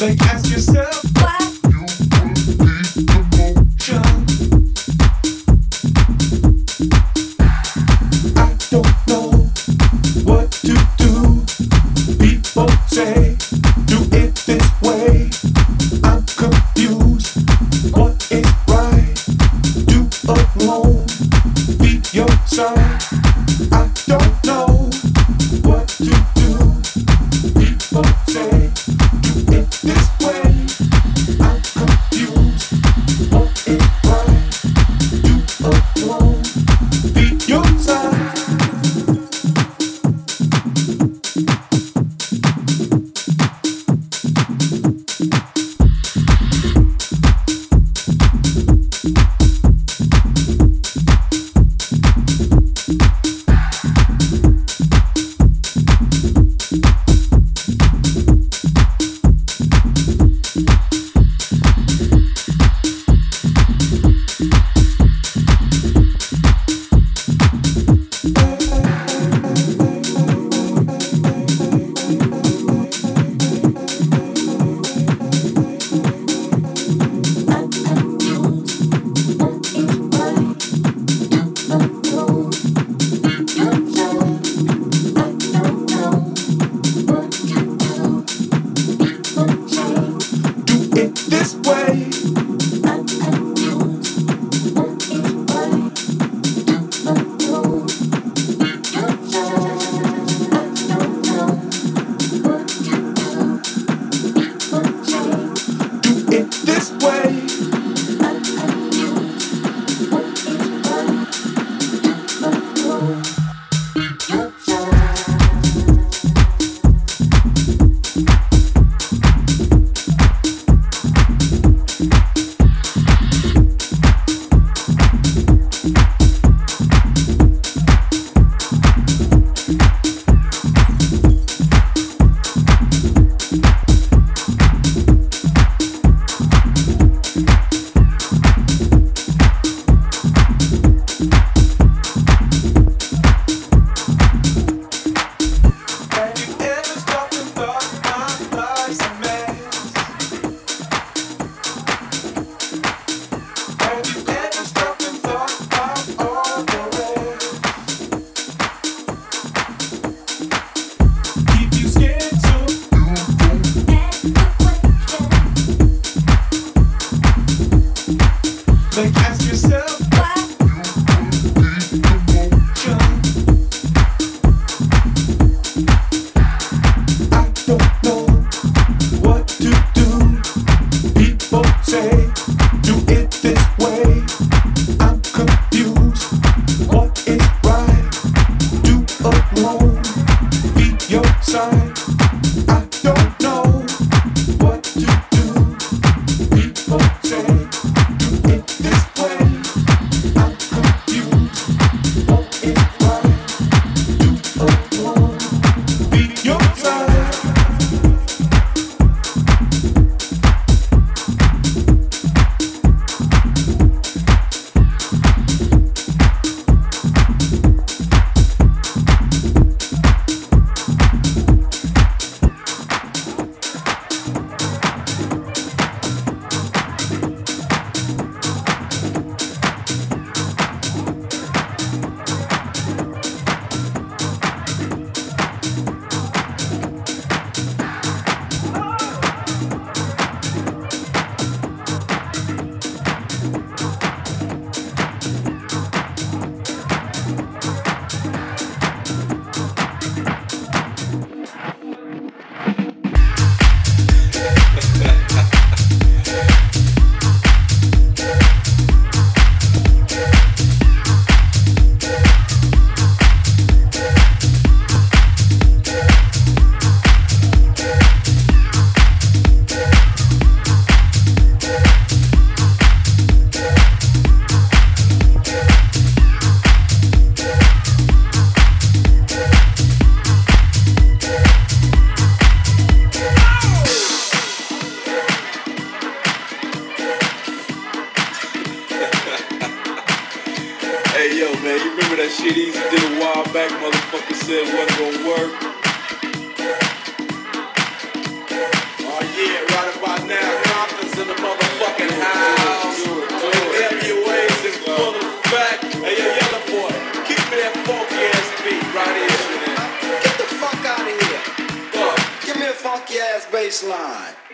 Like ask yourself funky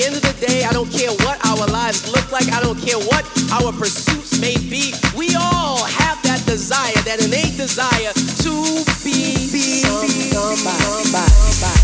the end of the day, I don't care what our lives look like, I don't care what our pursuits may be. We all have that desire, that innate desire to be, be, be somebody. somebody.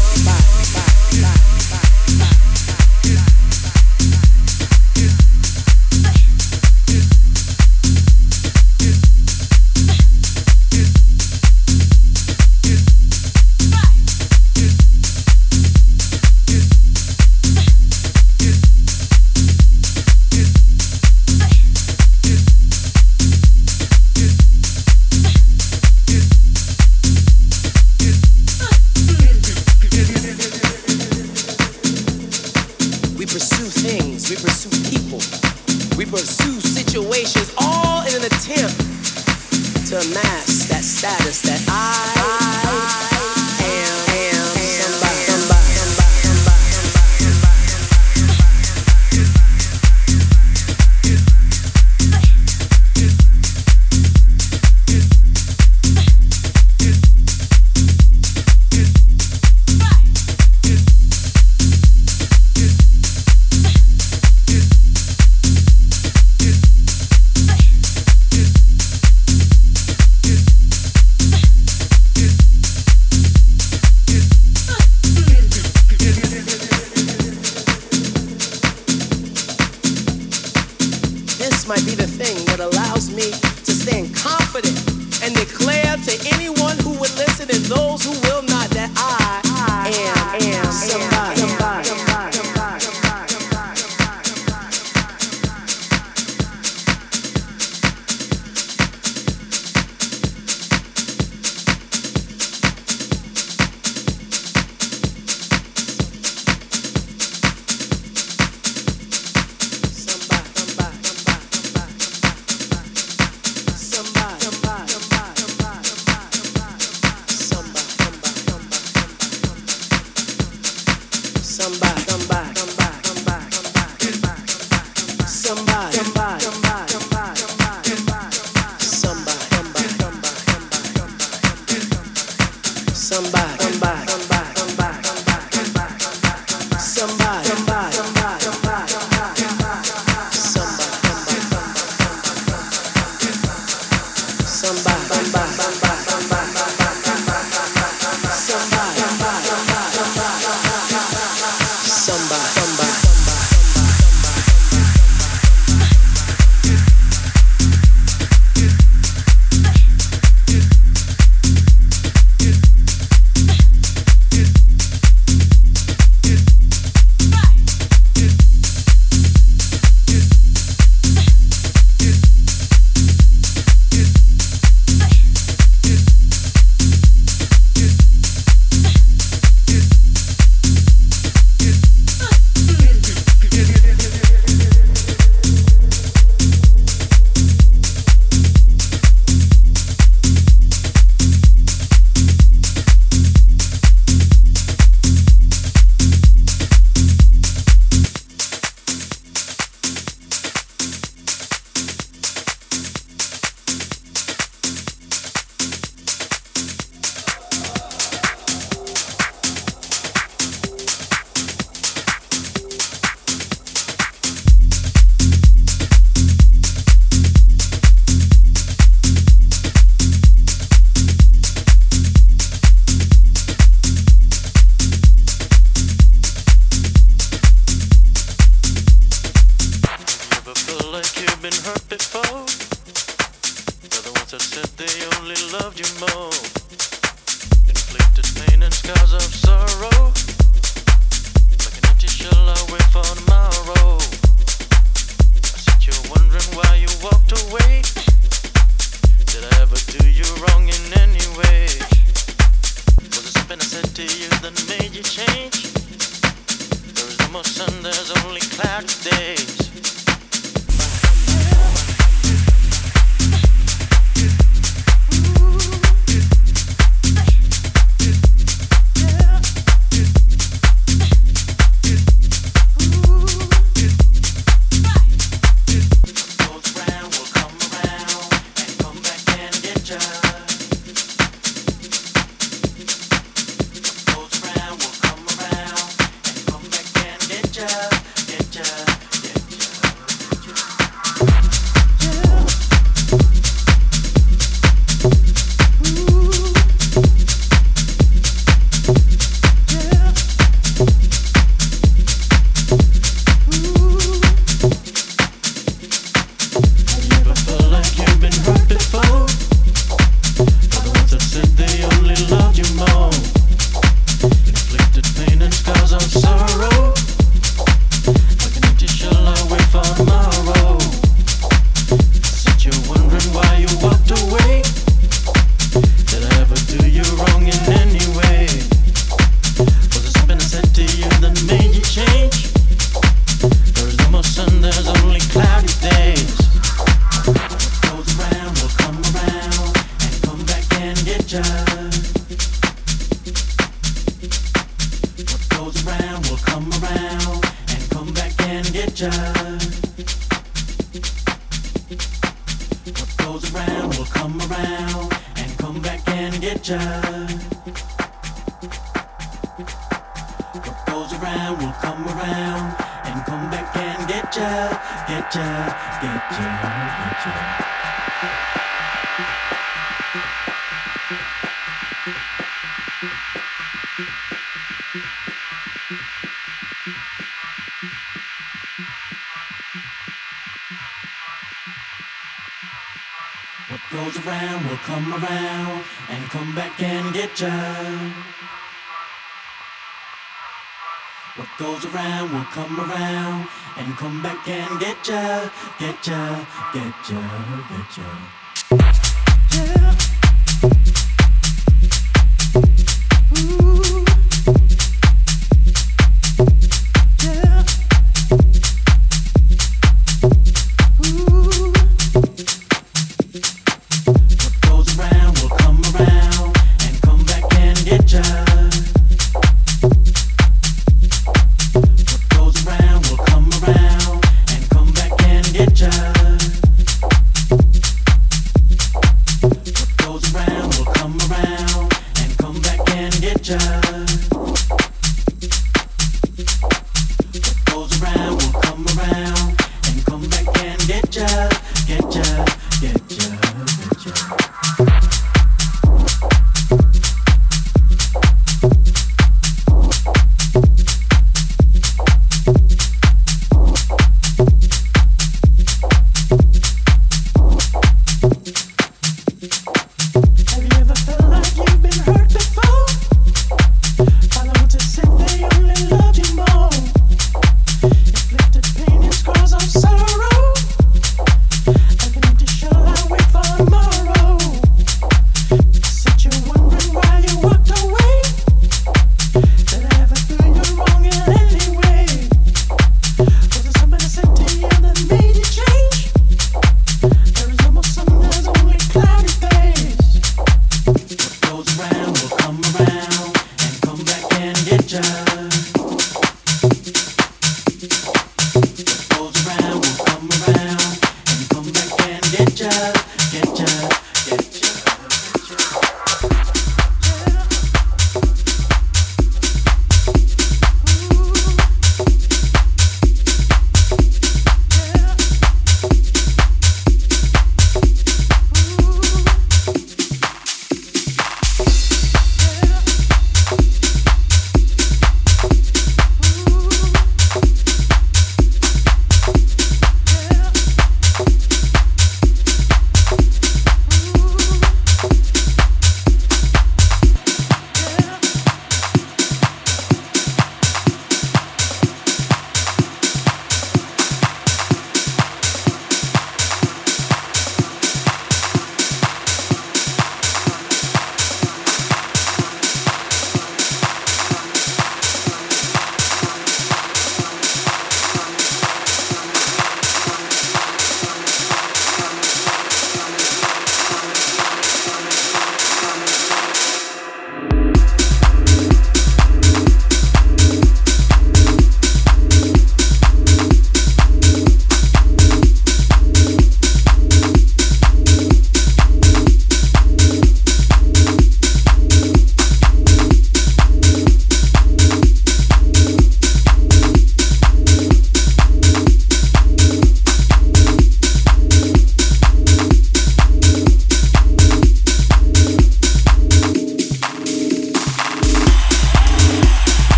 Ever